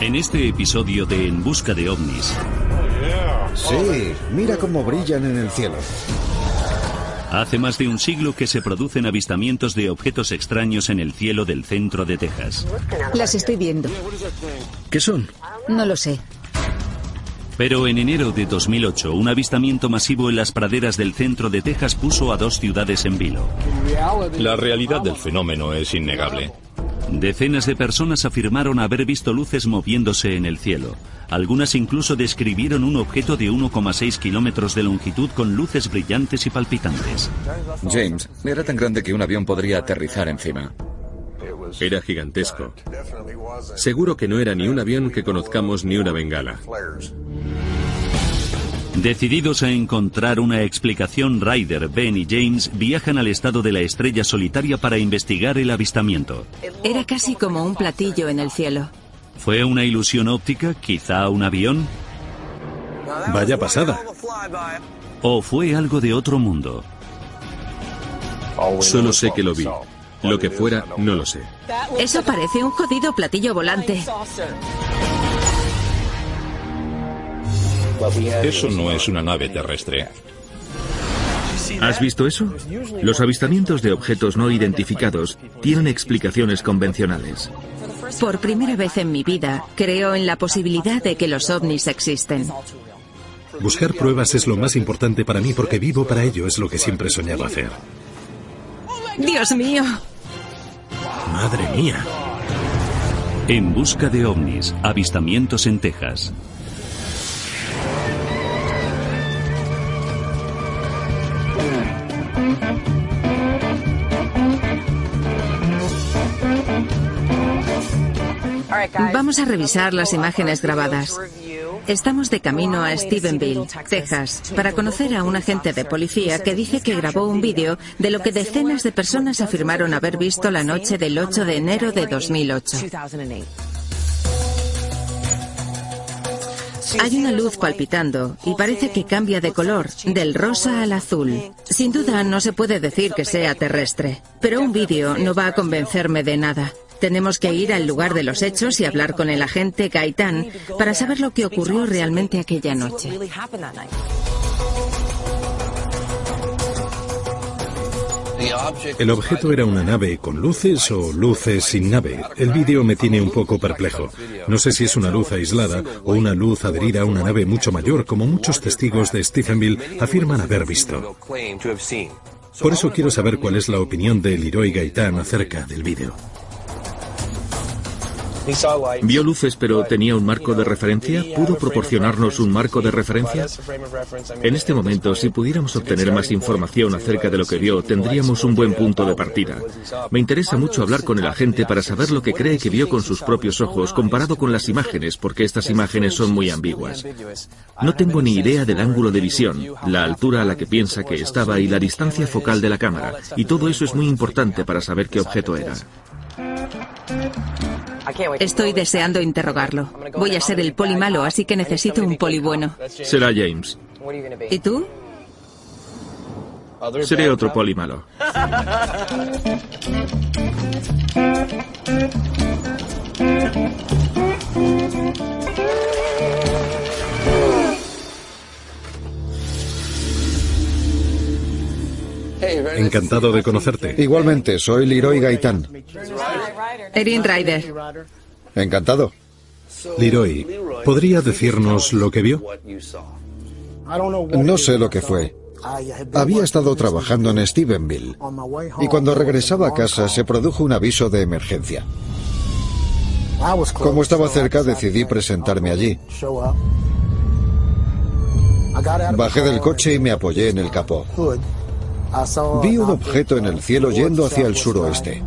En este episodio de En Busca de OVNIs. Sí, mira cómo brillan en el cielo. Hace más de un siglo que se producen avistamientos de objetos extraños en el cielo del centro de Texas. Las estoy viendo. ¿Qué son? No lo sé. Pero en enero de 2008, un avistamiento masivo en las praderas del centro de Texas puso a dos ciudades en vilo. La realidad del fenómeno es innegable. Decenas de personas afirmaron haber visto luces moviéndose en el cielo. Algunas incluso describieron un objeto de 1,6 kilómetros de longitud con luces brillantes y palpitantes. James, era tan grande que un avión podría aterrizar encima. Era gigantesco. Seguro que no era ni un avión que conozcamos ni una bengala. Decididos a encontrar una explicación, Ryder, Ben y James viajan al estado de la estrella solitaria para investigar el avistamiento. Era casi como un platillo en el cielo. ¿Fue una ilusión óptica, quizá un avión? Vaya pasada. ¿O fue algo de otro mundo? Solo sé que lo vi. Lo que fuera, no lo sé. Eso parece un jodido platillo volante. Eso no es una nave terrestre. ¿Has visto eso? Los avistamientos de objetos no identificados tienen explicaciones convencionales. Por primera vez en mi vida, creo en la posibilidad de que los ovnis existen. Buscar pruebas es lo más importante para mí porque vivo para ello, es lo que siempre soñaba hacer. Dios mío. Madre mía. En busca de ovnis, avistamientos en Texas. Vamos a revisar las imágenes grabadas. Estamos de camino a Stephenville, Texas, para conocer a un agente de policía que dice que grabó un vídeo de lo que decenas de personas afirmaron haber visto la noche del 8 de enero de 2008. Hay una luz palpitando y parece que cambia de color, del rosa al azul. Sin duda no se puede decir que sea terrestre, pero un vídeo no va a convencerme de nada. Tenemos que ir al lugar de los hechos y hablar con el agente Gaitán para saber lo que ocurrió realmente aquella noche. ¿El objeto era una nave con luces o luces sin nave? El vídeo me tiene un poco perplejo. No sé si es una luz aislada o una luz adherida a una nave mucho mayor, como muchos testigos de Stephenville afirman haber visto. Por eso quiero saber cuál es la opinión de Leroy Gaitán acerca del vídeo. ¿Vio luces pero tenía un marco de referencia? ¿Pudo proporcionarnos un marco de referencia? En este momento, si pudiéramos obtener más información acerca de lo que vio, tendríamos un buen punto de partida. Me interesa mucho hablar con el agente para saber lo que cree que vio con sus propios ojos comparado con las imágenes, porque estas imágenes son muy ambiguas. No tengo ni idea del ángulo de visión, la altura a la que piensa que estaba y la distancia focal de la cámara, y todo eso es muy importante para saber qué objeto era. Estoy deseando interrogarlo. Voy a ser el poli malo, así que necesito un poli bueno. Será James. ¿Y tú? Seré otro poli malo. Encantado de conocerte. Igualmente, soy Leroy Gaitán. Erin Ryder. Encantado. Leroy, ¿podría decirnos lo que vio? No sé lo que fue. Había estado trabajando en Stephenville y cuando regresaba a casa se produjo un aviso de emergencia. Como estaba cerca decidí presentarme allí. Bajé del coche y me apoyé en el capó. Vi un objeto en el cielo yendo hacia el suroeste.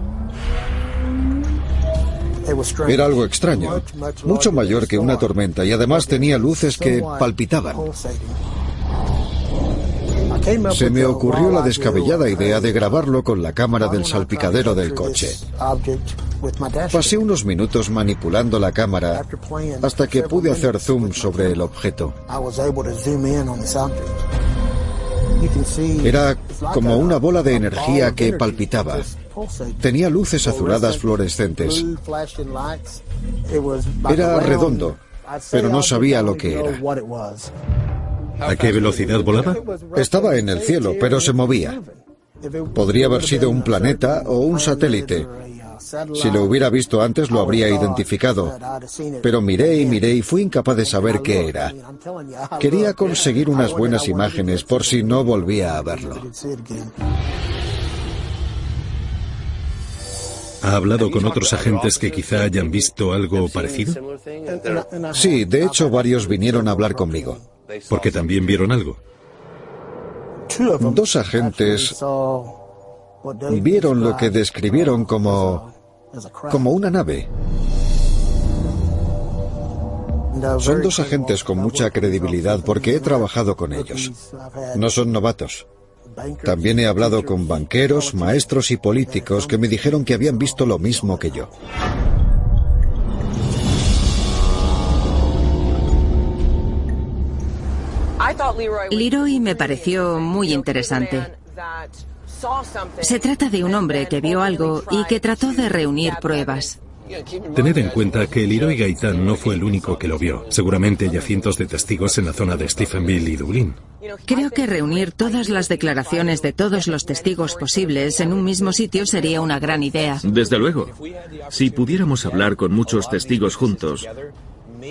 Era algo extraño, mucho mayor que una tormenta y además tenía luces que palpitaban. Se me ocurrió la descabellada idea de grabarlo con la cámara del salpicadero del coche. Pasé unos minutos manipulando la cámara hasta que pude hacer zoom sobre el objeto. Era como una bola de energía que palpitaba Tenía luces azuladas fluorescentes. Era redondo, pero no sabía lo que era. ¿A qué velocidad volaba? Estaba en el cielo, pero se movía. Podría haber sido un planeta o un satélite. Si lo hubiera visto antes lo habría identificado. Pero miré y miré y fui incapaz de saber qué era. Quería conseguir unas buenas imágenes por si no volvía a verlo. ¿Ha hablado con otros agentes que quizá hayan visto algo parecido? Sí, de hecho varios vinieron a hablar conmigo. Porque también vieron algo. Dos agentes vieron lo que describieron como como una nave. Son dos agentes con mucha credibilidad porque he trabajado con ellos. No son novatos. También he hablado con banqueros, maestros y políticos que me dijeron que habían visto lo mismo que yo. Leroy me pareció muy interesante. Se trata de un hombre que vio algo y que trató de reunir pruebas. Tened en cuenta que Leroy Gaitán no fue el único que lo vio. Seguramente hay cientos de testigos en la zona de Stephenville y Dublín. Creo que reunir todas las declaraciones de todos los testigos posibles en un mismo sitio sería una gran idea. Desde luego. Si pudiéramos hablar con muchos testigos juntos,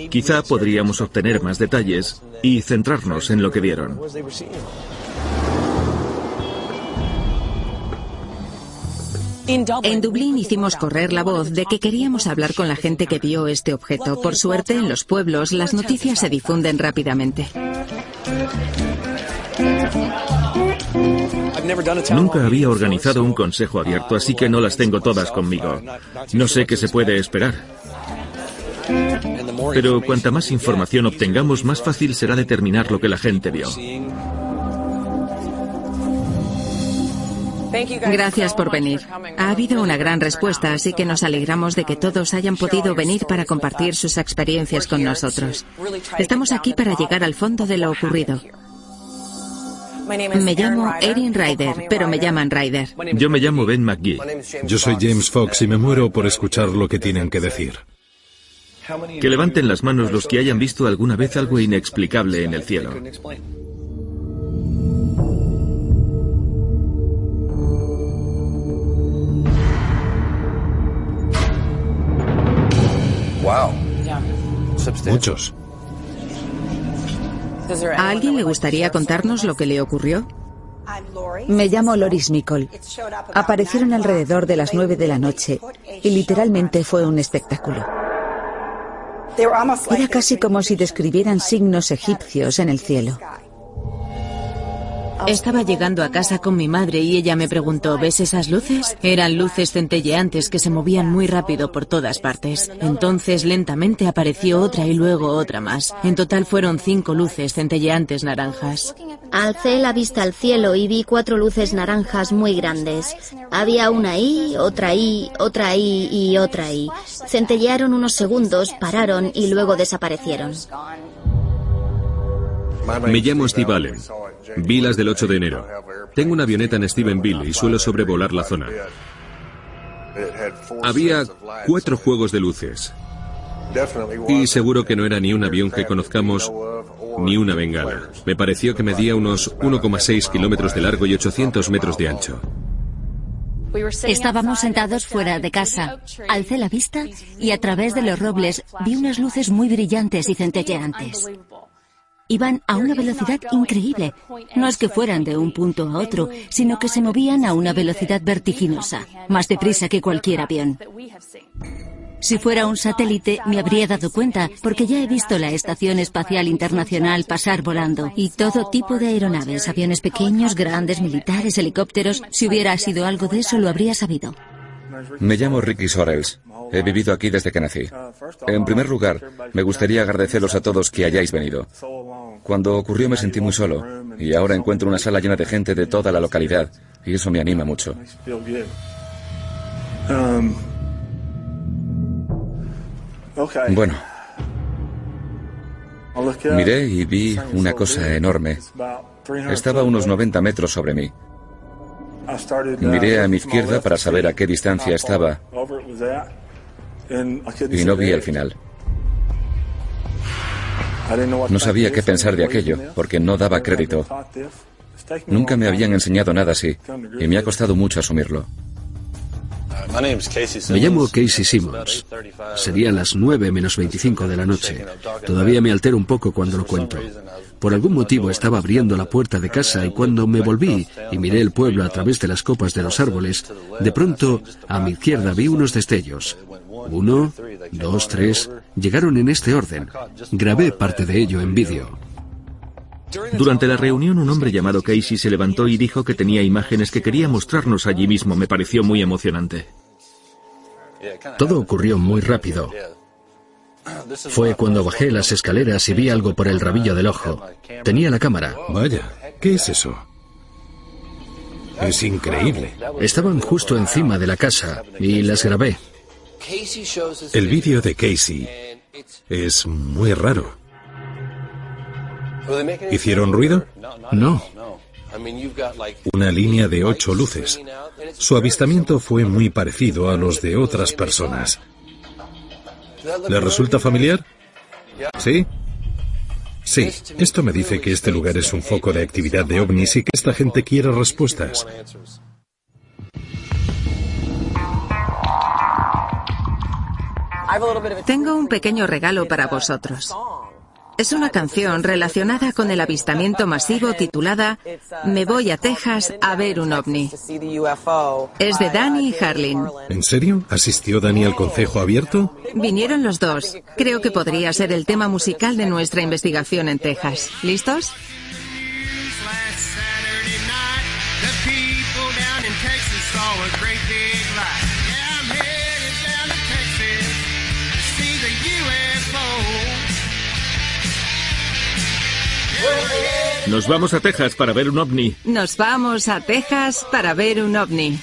quizá podríamos obtener más detalles y centrarnos en lo que vieron. En Dublín hicimos correr la voz de que queríamos hablar con la gente que vio este objeto. Por suerte, en los pueblos las noticias se difunden rápidamente. Nunca había organizado un consejo abierto, así que no las tengo todas conmigo. No sé qué se puede esperar. Pero cuanta más información obtengamos, más fácil será determinar lo que la gente vio. Gracias por venir. Ha habido una gran respuesta, así que nos alegramos de que todos hayan podido venir para compartir sus experiencias con nosotros. Estamos aquí para llegar al fondo de lo ocurrido. Me llamo Erin Ryder, pero me llaman Ryder. Yo me llamo Ben McGee. Yo soy James Fox y me muero por escuchar lo que tienen que decir. Que levanten las manos los que hayan visto alguna vez algo inexplicable en el cielo. Muchos. ¿A alguien le gustaría contarnos lo que le ocurrió? Me llamo Loris Mikol. Aparecieron alrededor de las nueve de la noche y literalmente fue un espectáculo. Era casi como si describieran signos egipcios en el cielo. Estaba llegando a casa con mi madre y ella me preguntó, ¿ves esas luces? Eran luces centelleantes que se movían muy rápido por todas partes. Entonces lentamente apareció otra y luego otra más. En total fueron cinco luces centelleantes naranjas. Alcé la vista al cielo y vi cuatro luces naranjas muy grandes. Había una ahí, otra ahí, otra ahí y otra ahí. Centellearon unos segundos, pararon y luego desaparecieron. Me llamo Steve Allen. Vi las del 8 de enero. Tengo una avioneta en Stephenville y suelo sobrevolar la zona. Había cuatro juegos de luces. Y seguro que no era ni un avión que conozcamos ni una bengala. Me pareció que medía unos 1,6 kilómetros de largo y 800 metros de ancho. Estábamos sentados fuera de casa. Alcé la vista y a través de los robles vi unas luces muy brillantes y centelleantes. Iban a una velocidad increíble. No es que fueran de un punto a otro, sino que se movían a una velocidad vertiginosa, más deprisa que cualquier avión. Si fuera un satélite me habría dado cuenta, porque ya he visto la Estación Espacial Internacional pasar volando, y todo tipo de aeronaves, aviones pequeños, grandes, militares, helicópteros. Si hubiera sido algo de eso, lo habría sabido. Me llamo Ricky Sorels. He vivido aquí desde que nací. En primer lugar, me gustaría agradeceros a todos que hayáis venido. Cuando ocurrió me sentí muy solo y ahora encuentro una sala llena de gente de toda la localidad y eso me anima mucho. Bueno, miré y vi una cosa enorme. Estaba a unos 90 metros sobre mí. Miré a mi izquierda para saber a qué distancia estaba y no vi el final. No sabía qué pensar de aquello, porque no daba crédito. Nunca me habían enseñado nada así, y me ha costado mucho asumirlo. Me llamo Casey Simmons. Serían las 9 menos 25 de la noche. Todavía me altero un poco cuando lo cuento. Por algún motivo estaba abriendo la puerta de casa y cuando me volví y miré el pueblo a través de las copas de los árboles, de pronto a mi izquierda vi unos destellos. Uno, dos, tres. Llegaron en este orden. Grabé parte de ello en vídeo. Durante la reunión un hombre llamado Casey se levantó y dijo que tenía imágenes que quería mostrarnos allí mismo. Me pareció muy emocionante. Todo ocurrió muy rápido. Fue cuando bajé las escaleras y vi algo por el rabillo del ojo. Tenía la cámara. Vaya, ¿qué es eso? Es increíble. Estaban justo encima de la casa y las grabé. El vídeo de Casey es muy raro. ¿Hicieron ruido? No. Una línea de ocho luces. Su avistamiento fue muy parecido a los de otras personas. ¿Le resulta familiar? ¿Sí? Sí, esto me dice que este lugar es un foco de actividad de ovnis y que esta gente quiere respuestas. Tengo un pequeño regalo para vosotros. Es una canción relacionada con el avistamiento masivo titulada Me voy a Texas a ver un ovni. Es de Danny y Harlin. ¿En serio? ¿Asistió Danny al consejo abierto? Vinieron los dos. Creo que podría ser el tema musical de nuestra investigación en Texas. ¿Listos? Nos vamos a Texas para ver un ovni. Nos vamos a Texas para ver un ovni.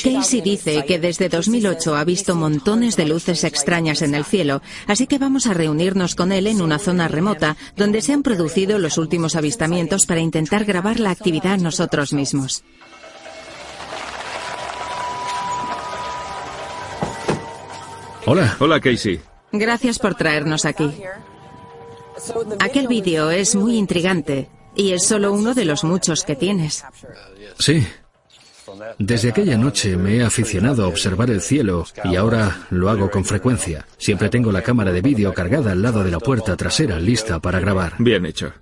Casey dice que desde 2008 ha visto montones de luces extrañas en el cielo, así que vamos a reunirnos con él en una zona remota donde se han producido los últimos avistamientos para intentar grabar la actividad nosotros mismos. Hola. Hola, Casey. Gracias por traernos aquí. Aquel vídeo es muy intrigante y es solo uno de los muchos que tienes. Sí. Desde aquella noche me he aficionado a observar el cielo y ahora lo hago con frecuencia. Siempre tengo la cámara de vídeo cargada al lado de la puerta trasera, lista para grabar. Bien hecho.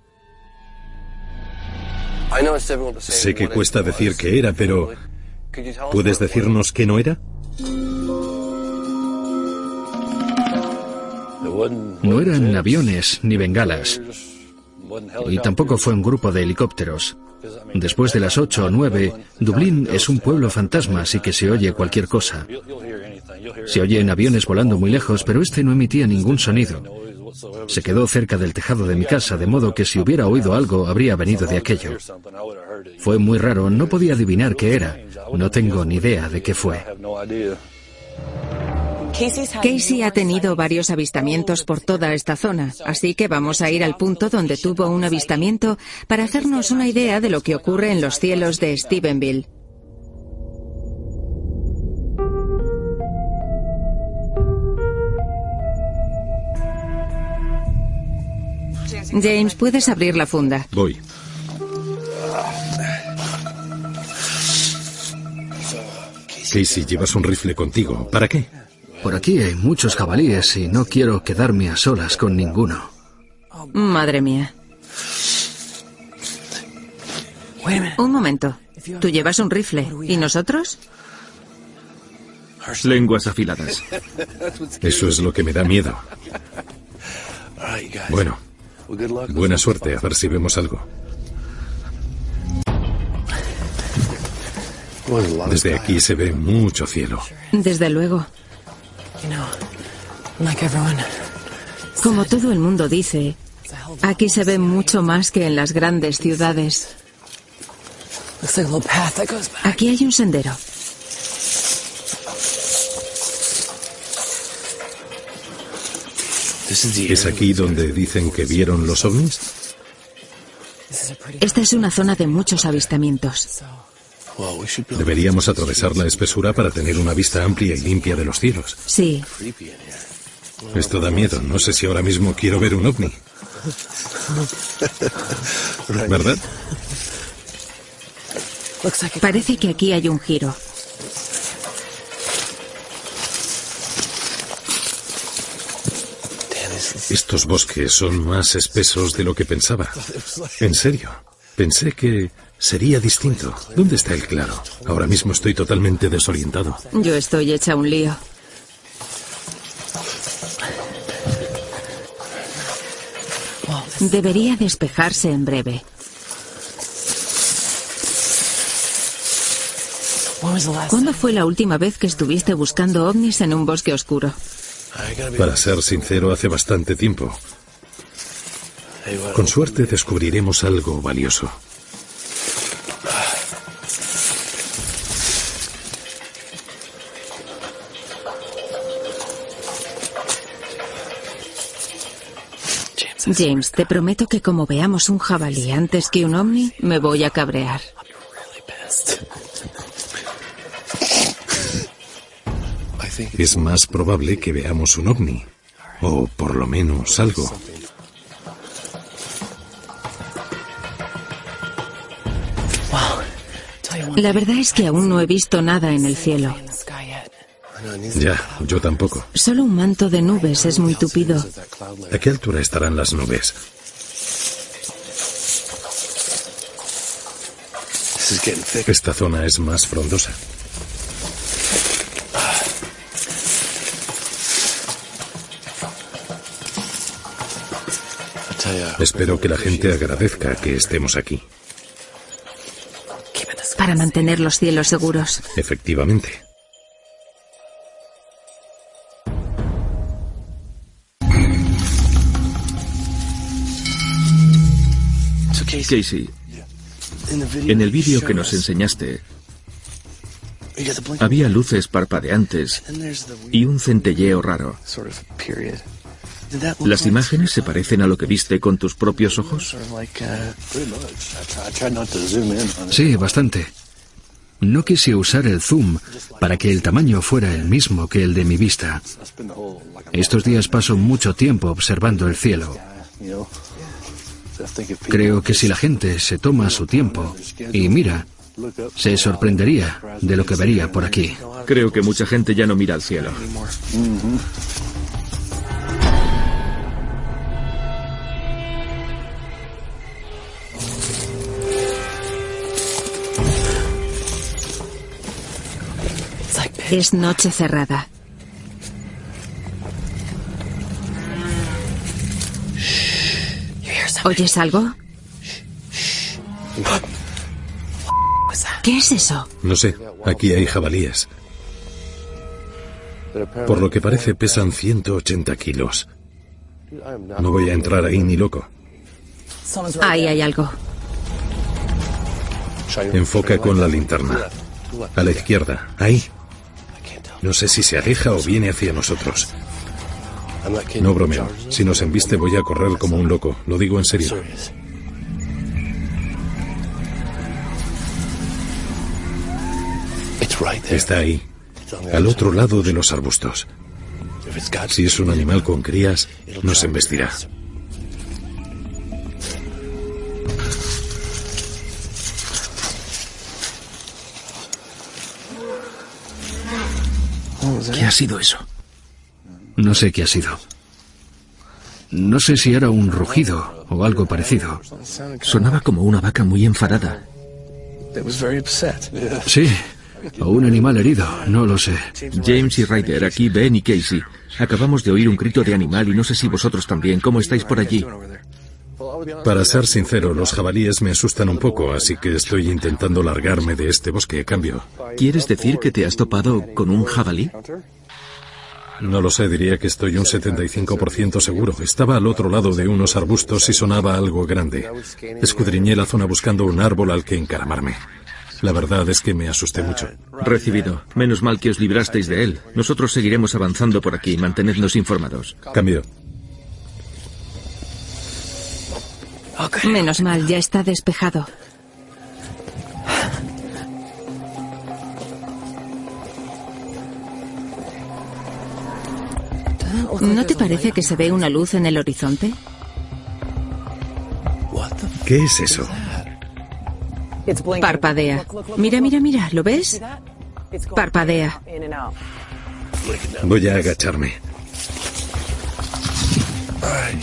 Sé que cuesta decir que era, pero ¿puedes decirnos qué no era? No eran aviones ni bengalas. Y tampoco fue un grupo de helicópteros. Después de las 8 o 9, Dublín es un pueblo fantasma, así que se oye cualquier cosa. Se oyen aviones volando muy lejos, pero este no emitía ningún sonido. Se quedó cerca del tejado de mi casa, de modo que si hubiera oído algo, habría venido de aquello. Fue muy raro, no podía adivinar qué era. No tengo ni idea de qué fue. Casey ha tenido varios avistamientos por toda esta zona, así que vamos a ir al punto donde tuvo un avistamiento para hacernos una idea de lo que ocurre en los cielos de Stephenville. James, puedes abrir la funda. Voy. Casey, llevas un rifle contigo. ¿Para qué? Por aquí hay muchos jabalíes y no quiero quedarme a solas con ninguno. Madre mía. Un momento. Tú llevas un rifle. ¿Y nosotros? Lenguas afiladas. Eso es lo que me da miedo. Bueno, buena suerte, a ver si vemos algo. Desde aquí se ve mucho cielo. Desde luego. Como todo el mundo dice, aquí se ve mucho más que en las grandes ciudades. Aquí hay un sendero. ¿Es aquí donde dicen que vieron los ovnis? Esta es una zona de muchos avistamientos. Deberíamos atravesar la espesura para tener una vista amplia y limpia de los cielos. Sí. Esto da miedo. No sé si ahora mismo quiero ver un ovni. ¿Verdad? Parece que aquí hay un giro. Estos bosques son más espesos de lo que pensaba. En serio. Pensé que sería distinto. ¿Dónde está el claro? Ahora mismo estoy totalmente desorientado. Yo estoy hecha un lío. Debería despejarse en breve. ¿Cuándo fue la última vez que estuviste buscando ovnis en un bosque oscuro? Para ser sincero, hace bastante tiempo. Con suerte descubriremos algo valioso. James, te prometo que como veamos un jabalí antes que un ovni, me voy a cabrear. Es más probable que veamos un ovni. O por lo menos algo. La verdad es que aún no he visto nada en el cielo. Ya, yo tampoco. Solo un manto de nubes es muy tupido. ¿A qué altura estarán las nubes? Esta zona es más frondosa. Espero que la gente agradezca que estemos aquí. Para mantener los cielos seguros. Efectivamente. Casey, en el vídeo que nos enseñaste, había luces parpadeantes y un centelleo raro. ¿Las imágenes se parecen a lo que viste con tus propios ojos? Sí, bastante. No quise usar el zoom para que el tamaño fuera el mismo que el de mi vista. Estos días paso mucho tiempo observando el cielo. Creo que si la gente se toma su tiempo y mira, se sorprendería de lo que vería por aquí. Creo que mucha gente ya no mira al cielo. Es noche cerrada. ¿Oyes algo? ¿Qué es eso? No sé, aquí hay jabalíes. Por lo que parece pesan 180 kilos. No voy a entrar ahí ni loco. Ahí hay algo. Enfoca con la linterna. A la izquierda, ahí. No sé si se aleja o viene hacia nosotros. No bromeo. Si nos embiste voy a correr como un loco. Lo digo en serio. Está ahí, al otro lado de los arbustos. Si es un animal con crías, nos embestirá. ¿Qué ha sido eso? No sé qué ha sido. No sé si era un rugido o algo parecido. Sonaba como una vaca muy enfadada. Sí, o un animal herido, no lo sé. James y Ryder, aquí Ben y Casey. Acabamos de oír un grito de animal y no sé si vosotros también. ¿Cómo estáis por allí? Para ser sincero, los jabalíes me asustan un poco, así que estoy intentando largarme de este bosque. Cambio. ¿Quieres decir que te has topado con un jabalí? No lo sé, diría que estoy un 75% seguro. Estaba al otro lado de unos arbustos y sonaba algo grande. Escudriñé la zona buscando un árbol al que encaramarme. La verdad es que me asusté mucho. Recibido. Menos mal que os librasteis de él. Nosotros seguiremos avanzando por aquí. Mantenednos informados. Cambio. Menos mal, ya está despejado. ¿No te parece que se ve una luz en el horizonte? ¿Qué es eso? Parpadea. Mira, mira, mira, ¿lo ves? Parpadea. Voy a agacharme.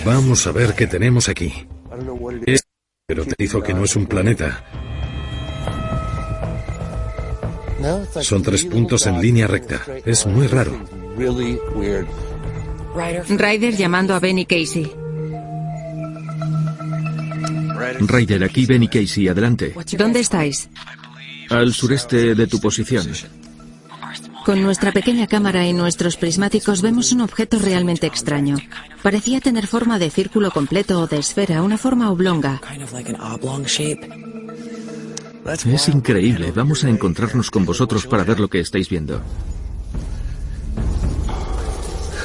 Vamos a ver qué tenemos aquí. pero te dijo que no es un planeta. Son tres puntos en línea recta. Es muy raro. Ryder llamando a Benny Casey. Ryder, aquí Benny Casey, adelante. ¿Dónde estáis? Al sureste de tu posición. Con nuestra pequeña cámara y nuestros prismáticos vemos un objeto realmente extraño. Parecía tener forma de círculo completo o de esfera, una forma oblonga. Es increíble. Vamos a encontrarnos con vosotros para ver lo que estáis viendo.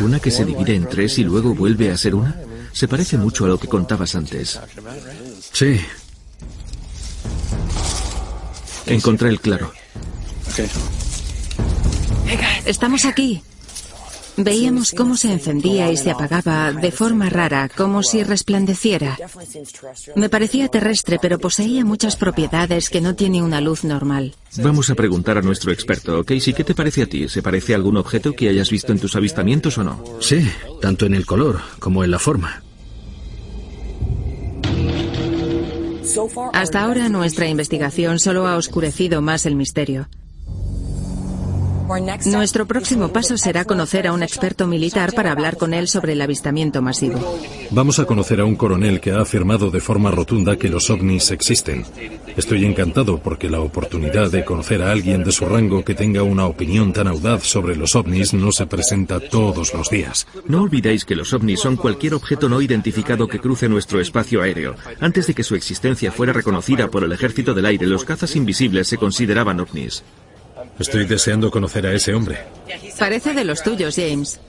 ¿Una que se divide en tres y luego vuelve a ser una? Se parece mucho a lo que contabas antes. Sí. Encontré el claro. Estamos aquí. Veíamos cómo se encendía y se apagaba de forma rara, como si resplandeciera. Me parecía terrestre, pero poseía muchas propiedades que no tiene una luz normal. Vamos a preguntar a nuestro experto. Casey, ¿qué te parece a ti? ¿Se parece a algún objeto que hayas visto en tus avistamientos o no? Sí, tanto en el color como en la forma. Hasta ahora nuestra investigación solo ha oscurecido más el misterio. Nuestro próximo paso será conocer a un experto militar para hablar con él sobre el avistamiento masivo. Vamos a conocer a un coronel que ha afirmado de forma rotunda que los ovnis existen. Estoy encantado porque la oportunidad de conocer a alguien de su rango que tenga una opinión tan audaz sobre los ovnis no se presenta todos los días. No olvidéis que los ovnis son cualquier objeto no identificado que cruce nuestro espacio aéreo. Antes de que su existencia fuera reconocida por el ejército del aire, los cazas invisibles se consideraban ovnis. Estoy deseando conocer a ese hombre. Parece de los tuyos, James.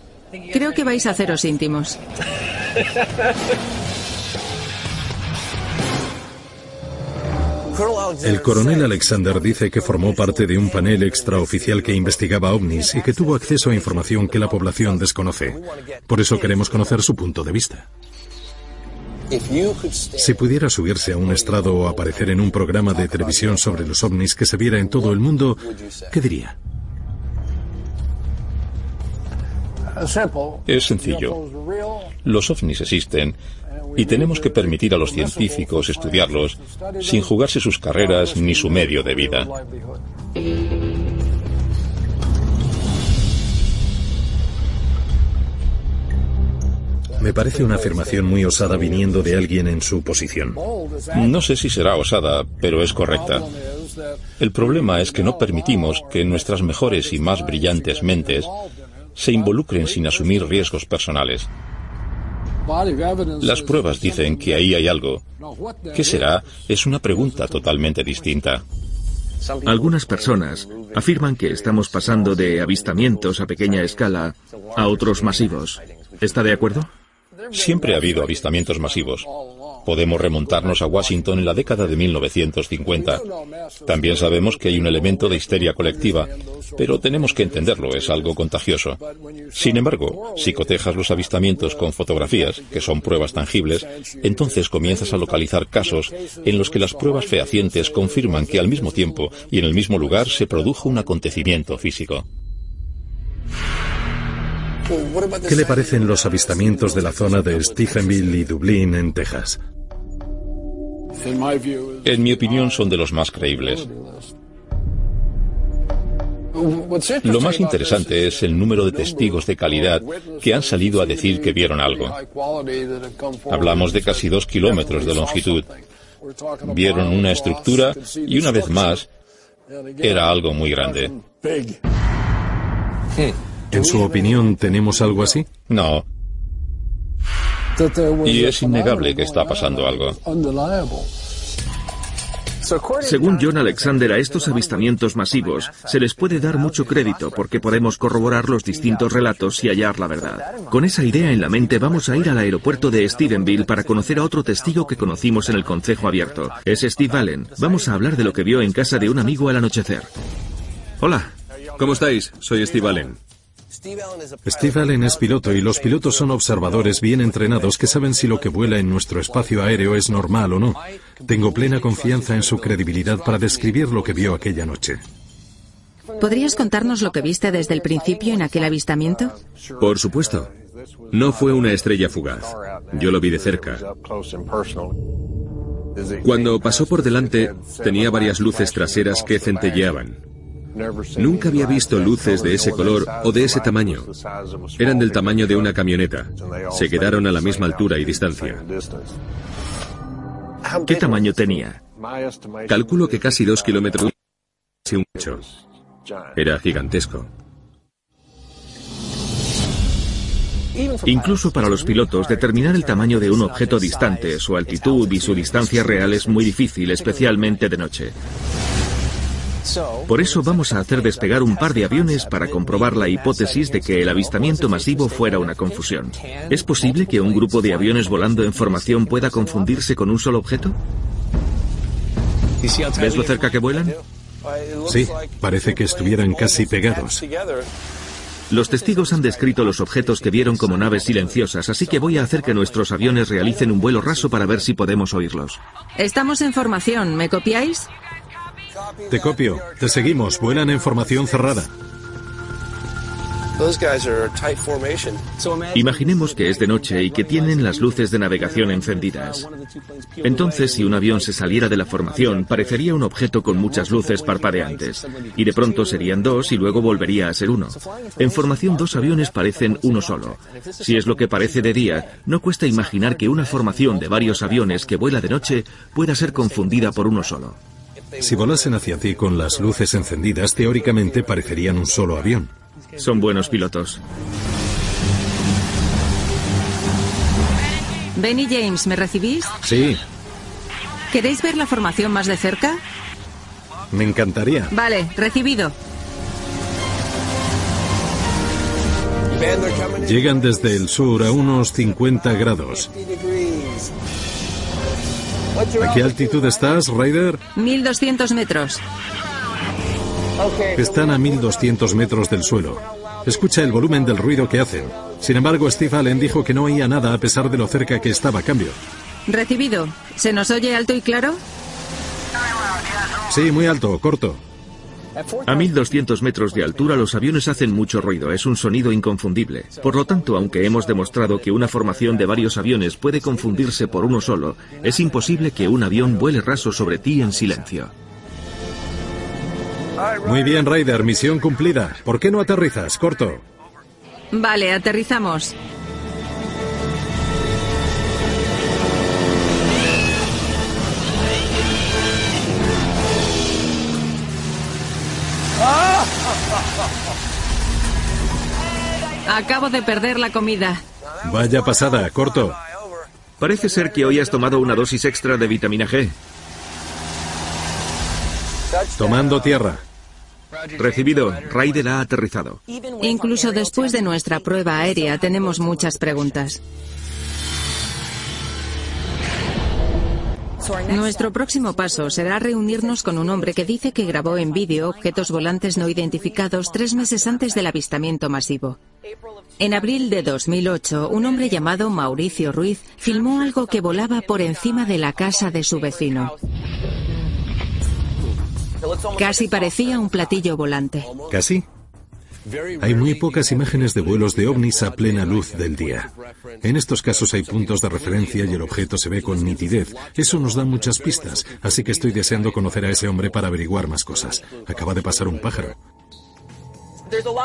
Creo que vais a haceros íntimos. El coronel Alexander dice que formó parte de un panel extraoficial que investigaba ovnis y que tuvo acceso a información que la población desconoce. Por eso queremos conocer su punto de vista. Si pudiera subirse a un estrado o aparecer en un programa de televisión sobre los ovnis que se viera en todo el mundo, ¿qué diría? Es sencillo. Los ovnis existen y tenemos que permitir a los científicos estudiarlos sin jugarse sus carreras ni su medio de vida. Me parece una afirmación muy osada viniendo de alguien en su posición. No sé si será osada, pero es correcta. El problema es que no permitimos que nuestras mejores y más brillantes mentes se involucren sin asumir riesgos personales. Las pruebas dicen que ahí hay algo. ¿Qué será? Es una pregunta totalmente distinta. Algunas personas afirman que estamos pasando de avistamientos a pequeña escala a otros masivos. ¿Está de acuerdo? Siempre ha habido avistamientos masivos. Podemos remontarnos a Washington en la década de 1950. También sabemos que hay un elemento de histeria colectiva, pero tenemos que entenderlo, es algo contagioso. Sin embargo, si cotejas los avistamientos con fotografías, que son pruebas tangibles, entonces comienzas a localizar casos en los que las pruebas fehacientes confirman que al mismo tiempo y en el mismo lugar se produjo un acontecimiento físico. ¿Qué le parecen los avistamientos de la zona de Stephenville y Dublín en Texas? En mi opinión son de los más creíbles. Lo más interesante es el número de testigos de calidad que han salido a decir que vieron algo. Hablamos de casi dos kilómetros de longitud. Vieron una estructura y una vez más era algo muy grande. ¿En su opinión tenemos algo así? No. Y es innegable que está pasando algo. Según John Alexander, a estos avistamientos masivos se les puede dar mucho crédito porque podemos corroborar los distintos relatos y hallar la verdad. Con esa idea en la mente vamos a ir al aeropuerto de Stephenville para conocer a otro testigo que conocimos en el Consejo Abierto. Es Steve Allen. Vamos a hablar de lo que vio en casa de un amigo al anochecer. Hola, ¿cómo estáis? Soy Steve Allen. Steve Allen es piloto y los pilotos son observadores bien entrenados que saben si lo que vuela en nuestro espacio aéreo es normal o no. Tengo plena confianza en su credibilidad para describir lo que vio aquella noche. ¿Podrías contarnos lo que viste desde el principio en aquel avistamiento? Por supuesto. No fue una estrella fugaz. Yo lo vi de cerca. Cuando pasó por delante, tenía varias luces traseras que centelleaban. Nunca había visto luces de ese color o de ese tamaño. Eran del tamaño de una camioneta. Se quedaron a la misma altura y distancia. ¿Qué tamaño tenía? Calculo que casi dos kilómetros y un hecho. Era gigantesco. Incluso para los pilotos, determinar el tamaño de un objeto distante, su altitud y su distancia real es muy difícil, especialmente de noche. Por eso vamos a hacer despegar un par de aviones para comprobar la hipótesis de que el avistamiento masivo fuera una confusión. ¿Es posible que un grupo de aviones volando en formación pueda confundirse con un solo objeto? ¿Ves lo cerca que vuelan? Sí, parece que estuvieran casi pegados. Los testigos han descrito los objetos que vieron como naves silenciosas, así que voy a hacer que nuestros aviones realicen un vuelo raso para ver si podemos oírlos. Estamos en formación, ¿me copiáis? Te copio. Te seguimos. Vuelan en formación cerrada. Imaginemos que es de noche y que tienen las luces de navegación encendidas. Entonces, si un avión se saliera de la formación, parecería un objeto con muchas luces parpadeantes. Y de pronto serían dos y luego volvería a ser uno. En formación dos aviones parecen uno solo. Si es lo que parece de día, no cuesta imaginar que una formación de varios aviones que vuela de noche pueda ser confundida por uno solo. Si volasen hacia ti con las luces encendidas, teóricamente parecerían un solo avión. Son buenos pilotos. Benny James, ¿me recibís? Sí. ¿Queréis ver la formación más de cerca? Me encantaría. Vale, recibido. Llegan desde el sur a unos 50 grados. ¿A qué altitud estás, Ryder? 1200 metros. Están a 1200 metros del suelo. Escucha el volumen del ruido que hacen. Sin embargo, Steve Allen dijo que no oía nada a pesar de lo cerca que estaba a cambio. Recibido. ¿Se nos oye alto y claro? Sí, muy alto, corto. A 1200 metros de altura los aviones hacen mucho ruido, es un sonido inconfundible. Por lo tanto, aunque hemos demostrado que una formación de varios aviones puede confundirse por uno solo, es imposible que un avión vuele raso sobre ti en silencio. Muy bien, Ryder, misión cumplida. ¿Por qué no aterrizas? Corto. Vale, aterrizamos. Acabo de perder la comida. Vaya pasada, corto. Parece ser que hoy has tomado una dosis extra de vitamina G. Tomando tierra. Recibido. Ryder ha aterrizado. Incluso después de nuestra prueba aérea tenemos muchas preguntas. Nuestro próximo paso será reunirnos con un hombre que dice que grabó en vídeo objetos volantes no identificados tres meses antes del avistamiento masivo. En abril de 2008, un hombre llamado Mauricio Ruiz filmó algo que volaba por encima de la casa de su vecino. Casi parecía un platillo volante. ¿Casi? Hay muy pocas imágenes de vuelos de ovnis a plena luz del día. En estos casos hay puntos de referencia y el objeto se ve con nitidez. Eso nos da muchas pistas, así que estoy deseando conocer a ese hombre para averiguar más cosas. Acaba de pasar un pájaro.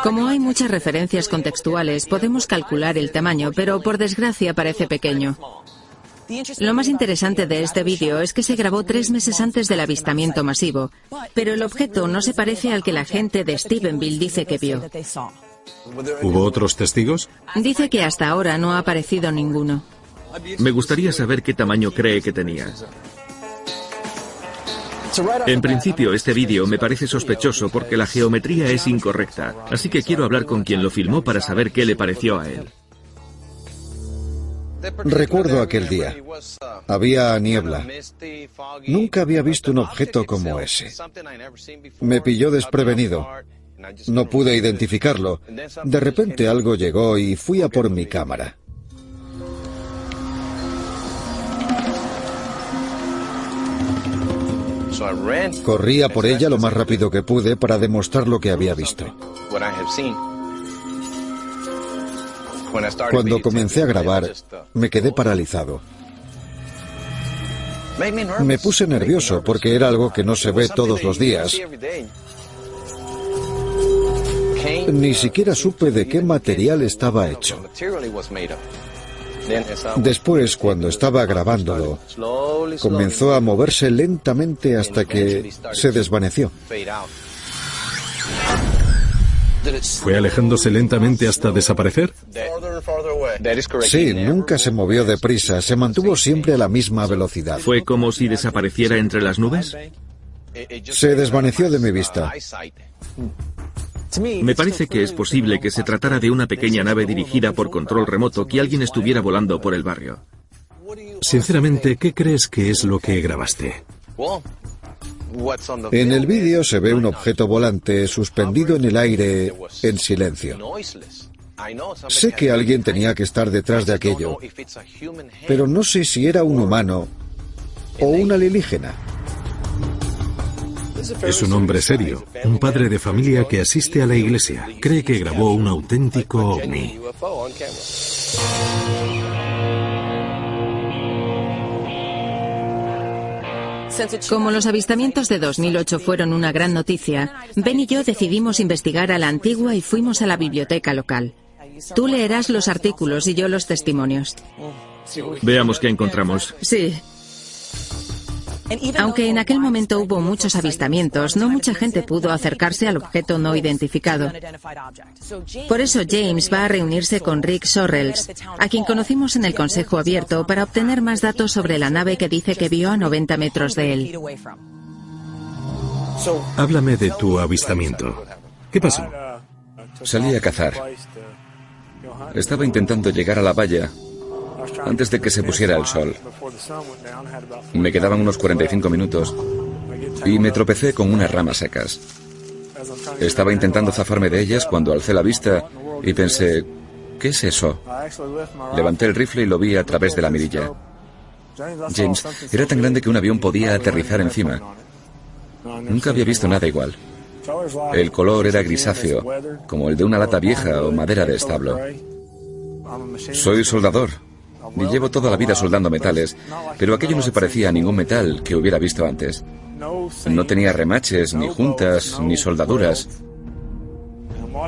Como hay muchas referencias contextuales, podemos calcular el tamaño, pero por desgracia parece pequeño. Lo más interesante de este vídeo es que se grabó tres meses antes del avistamiento masivo, pero el objeto no se parece al que la gente de Stephenville dice que vio. ¿Hubo otros testigos? Dice que hasta ahora no ha aparecido ninguno. Me gustaría saber qué tamaño cree que tenía. En principio, este vídeo me parece sospechoso porque la geometría es incorrecta, así que quiero hablar con quien lo filmó para saber qué le pareció a él. Recuerdo aquel día. Había niebla. Nunca había visto un objeto como ese. Me pilló desprevenido. No pude identificarlo. De repente algo llegó y fui a por mi cámara. Corría por ella lo más rápido que pude para demostrar lo que había visto. Cuando comencé a grabar, me quedé paralizado. Me puse nervioso porque era algo que no se ve todos los días. Ni siquiera supe de qué material estaba hecho. Después, cuando estaba grabándolo, comenzó a moverse lentamente hasta que se desvaneció. ¿Fue alejándose lentamente hasta desaparecer? Sí, nunca se movió deprisa, se mantuvo siempre a la misma velocidad. ¿Fue como si desapareciera entre las nubes? Se desvaneció de mi vista. Me parece que es posible que se tratara de una pequeña nave dirigida por control remoto que alguien estuviera volando por el barrio. Sinceramente, ¿qué crees que es lo que grabaste? En el vídeo se ve un objeto volante suspendido en el aire en silencio. Sé que alguien tenía que estar detrás de aquello, pero no sé si era un humano o un alienígena. Es un hombre serio, un padre de familia que asiste a la iglesia. Cree que grabó un auténtico ovni. Como los avistamientos de 2008 fueron una gran noticia, Ben y yo decidimos investigar a la antigua y fuimos a la biblioteca local. Tú leerás los artículos y yo los testimonios. Veamos qué encontramos. Sí. Aunque en aquel momento hubo muchos avistamientos, no mucha gente pudo acercarse al objeto no identificado. Por eso James va a reunirse con Rick Sorrells, a quien conocimos en el Consejo Abierto, para obtener más datos sobre la nave que dice que vio a 90 metros de él. Háblame de tu avistamiento. ¿Qué pasó? Salí a cazar. Estaba intentando llegar a la valla antes de que se pusiera el sol. Me quedaban unos 45 minutos y me tropecé con unas ramas secas. Estaba intentando zafarme de ellas cuando alcé la vista y pensé, ¿qué es eso? Levanté el rifle y lo vi a través de la mirilla. James, era tan grande que un avión podía aterrizar encima. Nunca había visto nada igual. El color era grisáceo, como el de una lata vieja o madera de establo. Soy soldador, y llevo toda la vida soldando metales, pero aquello no se parecía a ningún metal que hubiera visto antes. No tenía remaches, ni juntas, ni soldaduras.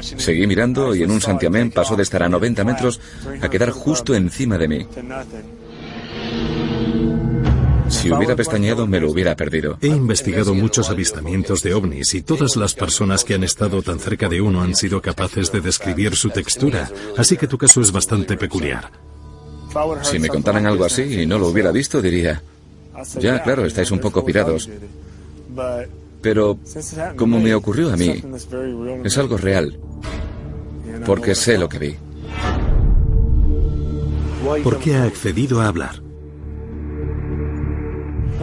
Seguí mirando y en un santiamén pasó de estar a 90 metros a quedar justo encima de mí. Si hubiera pestañeado me lo hubiera perdido. He investigado muchos avistamientos de ovnis y todas las personas que han estado tan cerca de uno han sido capaces de describir su textura, así que tu caso es bastante peculiar. Si me contaran algo así y no lo hubiera visto, diría, ya, claro, estáis un poco pirados. Pero, como me ocurrió a mí, es algo real, porque sé lo que vi. ¿Por qué ha accedido a hablar?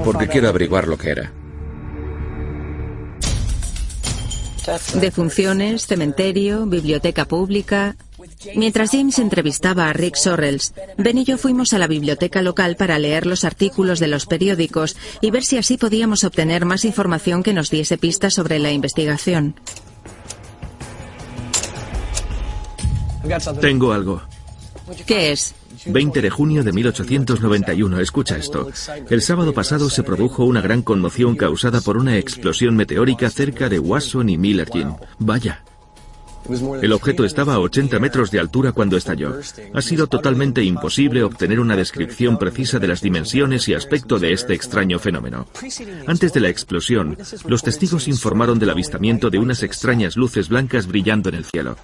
Porque quiero averiguar lo que era. Defunciones, cementerio, biblioteca pública, Mientras James entrevistaba a Rick Sorrells, Ben y yo fuimos a la biblioteca local para leer los artículos de los periódicos y ver si así podíamos obtener más información que nos diese pistas sobre la investigación. Tengo algo. ¿Qué es? 20 de junio de 1891. Escucha esto. El sábado pasado se produjo una gran conmoción causada por una explosión meteórica cerca de Wasson y Millerton. Vaya. El objeto estaba a 80 metros de altura cuando estalló. Ha sido totalmente imposible obtener una descripción precisa de las dimensiones y aspecto de este extraño fenómeno. Antes de la explosión, los testigos informaron del avistamiento de unas extrañas luces blancas brillando en el cielo.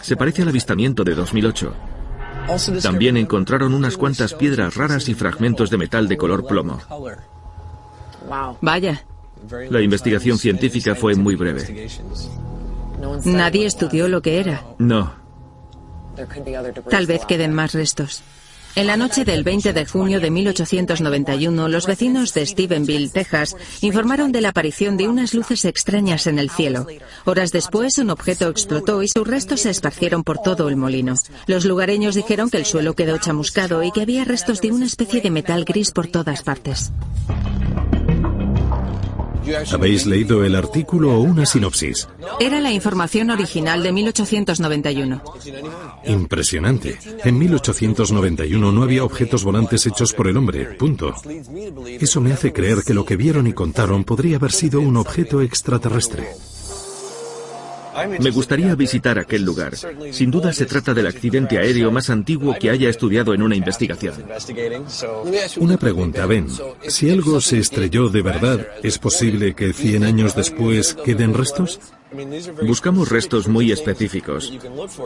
Se parece al avistamiento de 2008. También encontraron unas cuantas piedras raras y fragmentos de metal de color plomo. Vaya. La investigación científica fue muy breve. Nadie estudió lo que era. No. Tal vez queden más restos. En la noche del 20 de junio de 1891, los vecinos de Stephenville, Texas, informaron de la aparición de unas luces extrañas en el cielo. Horas después, un objeto explotó y sus restos se esparcieron por todo el molino. Los lugareños dijeron que el suelo quedó chamuscado y que había restos de una especie de metal gris por todas partes. ¿Habéis leído el artículo o una sinopsis? Era la información original de 1891. Impresionante. En 1891 no había objetos volantes hechos por el hombre. Punto. Eso me hace creer que lo que vieron y contaron podría haber sido un objeto extraterrestre. Me gustaría visitar aquel lugar. Sin duda se trata del accidente aéreo más antiguo que haya estudiado en una investigación. Una pregunta, Ben. Si algo se estrelló de verdad, ¿es posible que 100 años después queden restos? Buscamos restos muy específicos.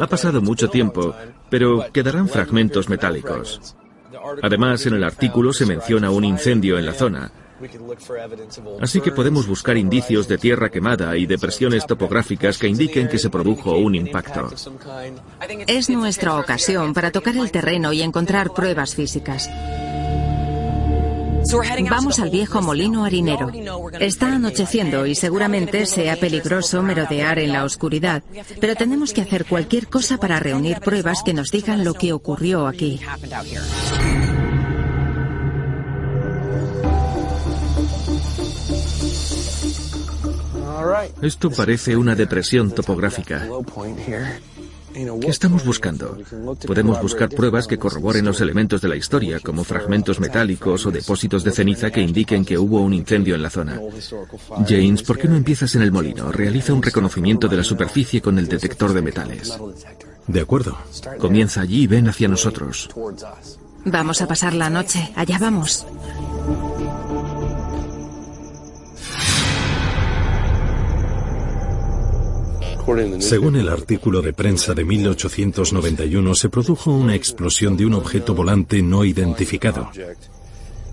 Ha pasado mucho tiempo, pero quedarán fragmentos metálicos. Además, en el artículo se menciona un incendio en la zona. Así que podemos buscar indicios de tierra quemada y depresiones topográficas que indiquen que se produjo un impacto. Es nuestra ocasión para tocar el terreno y encontrar pruebas físicas. Vamos al viejo molino harinero. Está anocheciendo y seguramente sea peligroso merodear en la oscuridad, pero tenemos que hacer cualquier cosa para reunir pruebas que nos digan lo que ocurrió aquí. Esto parece una depresión topográfica. ¿Qué estamos buscando? Podemos buscar pruebas que corroboren los elementos de la historia, como fragmentos metálicos o depósitos de ceniza que indiquen que hubo un incendio en la zona. James, ¿por qué no empiezas en el molino? Realiza un reconocimiento de la superficie con el detector de metales. De acuerdo. Comienza allí y ven hacia nosotros. Vamos a pasar la noche. Allá vamos. Según el artículo de prensa de 1891, se produjo una explosión de un objeto volante no identificado.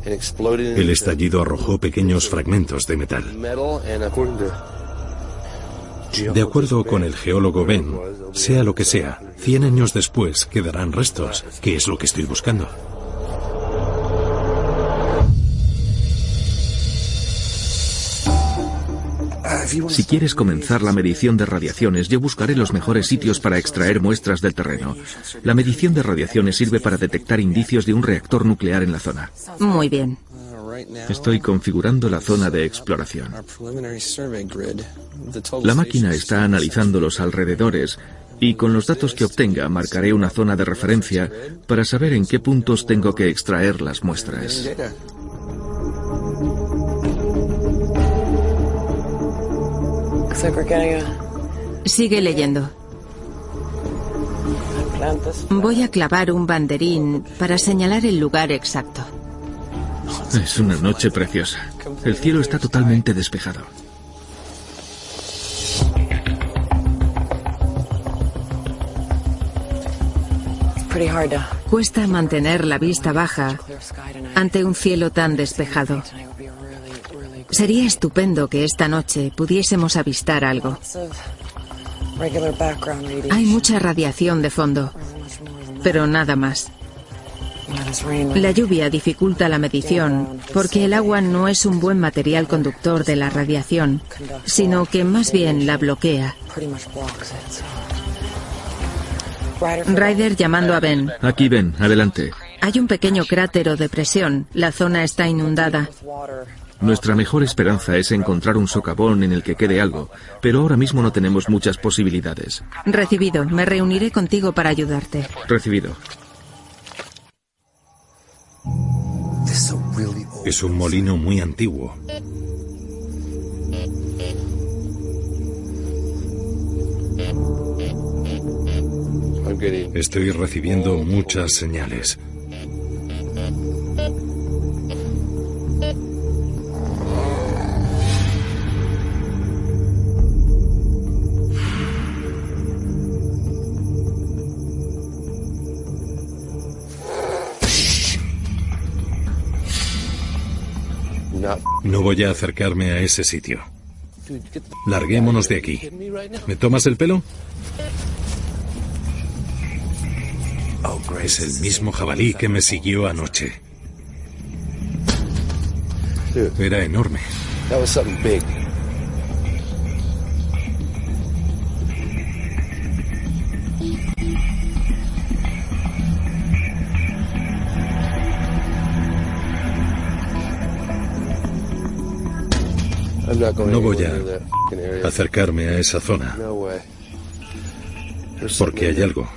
El estallido arrojó pequeños fragmentos de metal. De acuerdo con el geólogo Ben, sea lo que sea, 100 años después quedarán restos, que es lo que estoy buscando. Si quieres comenzar la medición de radiaciones, yo buscaré los mejores sitios para extraer muestras del terreno. La medición de radiaciones sirve para detectar indicios de un reactor nuclear en la zona. Muy bien. Estoy configurando la zona de exploración. La máquina está analizando los alrededores y con los datos que obtenga marcaré una zona de referencia para saber en qué puntos tengo que extraer las muestras. Sigue leyendo. Voy a clavar un banderín para señalar el lugar exacto. Es una noche preciosa. El cielo está totalmente despejado. Cuesta mantener la vista baja ante un cielo tan despejado. Sería estupendo que esta noche pudiésemos avistar algo. Hay mucha radiación de fondo, pero nada más. La lluvia dificulta la medición porque el agua no es un buen material conductor de la radiación, sino que más bien la bloquea. Ryder llamando a Ben. Aquí Ben, adelante. Hay un pequeño cráter o depresión. La zona está inundada. Nuestra mejor esperanza es encontrar un socavón en el que quede algo, pero ahora mismo no tenemos muchas posibilidades. Recibido. Me reuniré contigo para ayudarte. Recibido. Es un molino muy antiguo. Estoy recibiendo muchas señales. No voy a acercarme a ese sitio. Larguémonos de aquí. ¿Me tomas el pelo? Es el mismo jabalí que me siguió anoche. Era enorme. No voy a acercarme a esa zona. Porque hay algo.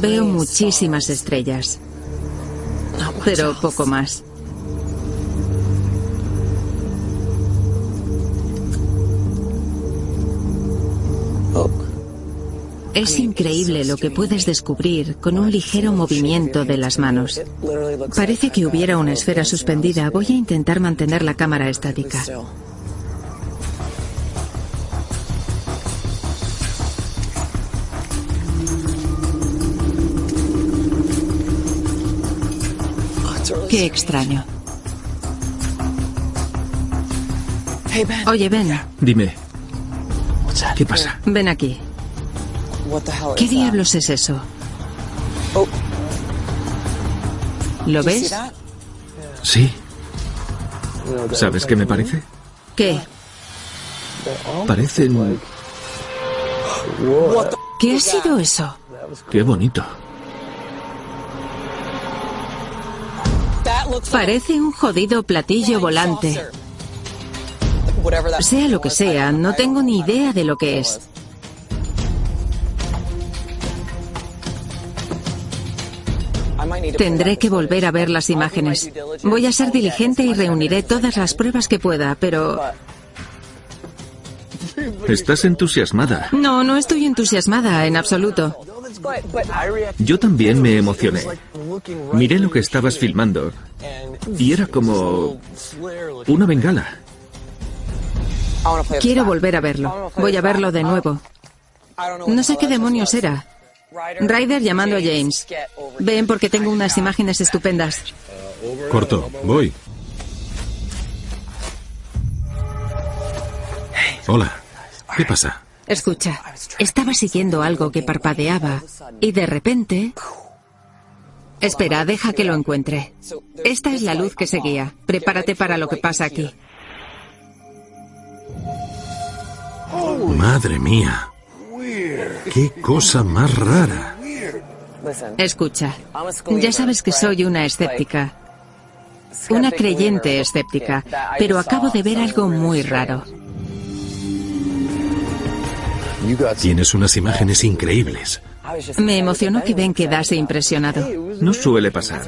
Veo muchísimas estrellas, pero poco más. Es increíble lo que puedes descubrir con un ligero movimiento de las manos. Parece que hubiera una esfera suspendida. Voy a intentar mantener la cámara estática. Qué extraño. Oye, Ben. Dime. ¿Qué pasa? Ven aquí. ¿Qué diablos es eso? ¿Lo ves? Sí. ¿Sabes qué me parece? ¿Qué? Parecen... ¿Qué ha sido eso? Qué bonito. Parece un jodido platillo volante. Sea lo que sea, no tengo ni idea de lo que es. Tendré que volver a ver las imágenes. Voy a ser diligente y reuniré todas las pruebas que pueda, pero... Estás entusiasmada. No, no estoy entusiasmada en absoluto. Yo también me emocioné. Miré lo que estabas filmando y era como una bengala. Quiero volver a verlo. Voy a verlo de nuevo. No sé qué demonios era. Ryder llamando a James. Ven porque tengo unas imágenes estupendas. Corto, voy. Hola, ¿qué pasa? Escucha, estaba siguiendo algo que parpadeaba y de repente... Espera, deja que lo encuentre. Esta es la luz que seguía. Prepárate para lo que pasa aquí. Madre mía. ¡Qué cosa más rara! Escucha, ya sabes que soy una escéptica. Una creyente escéptica, pero acabo de ver algo muy raro. Tienes unas imágenes increíbles. Me emocionó que Ben quedase impresionado. No suele pasar.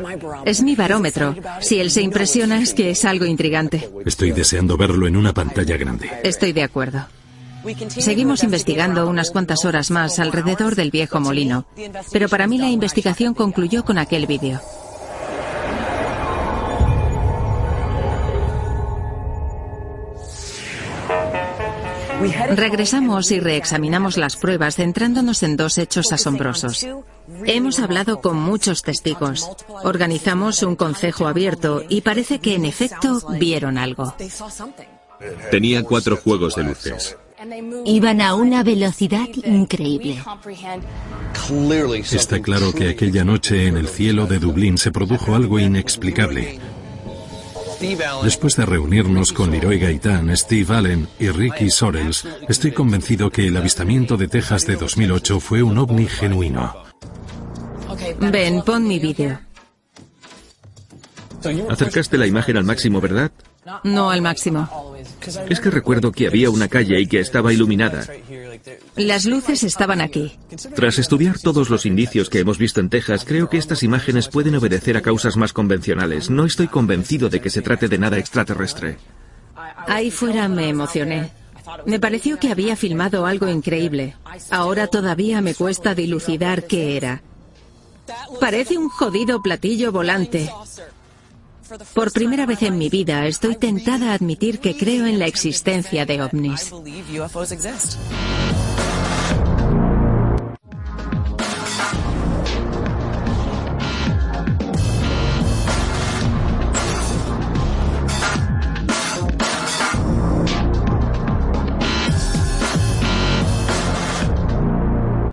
Es mi barómetro. Si él se impresiona es que es algo intrigante. Estoy deseando verlo en una pantalla grande. Estoy de acuerdo. Seguimos investigando unas cuantas horas más alrededor del viejo molino, pero para mí la investigación concluyó con aquel vídeo. Regresamos y reexaminamos las pruebas centrándonos en dos hechos asombrosos. Hemos hablado con muchos testigos, organizamos un consejo abierto y parece que en efecto vieron algo. Tenía cuatro juegos de luces. Iban a una velocidad increíble. Está claro que aquella noche en el cielo de Dublín se produjo algo inexplicable. Después de reunirnos con Leroy Gaitán, Steve Allen y Ricky Sorels, estoy convencido que el avistamiento de Texas de 2008 fue un ovni genuino. Ven, pon mi vídeo. Acercaste la imagen al máximo, ¿verdad? No al máximo. Es que recuerdo que había una calle y que estaba iluminada. Las luces estaban aquí. Tras estudiar todos los indicios que hemos visto en Texas, creo que estas imágenes pueden obedecer a causas más convencionales. No estoy convencido de que se trate de nada extraterrestre. Ahí fuera me emocioné. Me pareció que había filmado algo increíble. Ahora todavía me cuesta dilucidar qué era. Parece un jodido platillo volante. Por primera vez en mi vida estoy tentada a admitir que creo en la existencia de ovnis.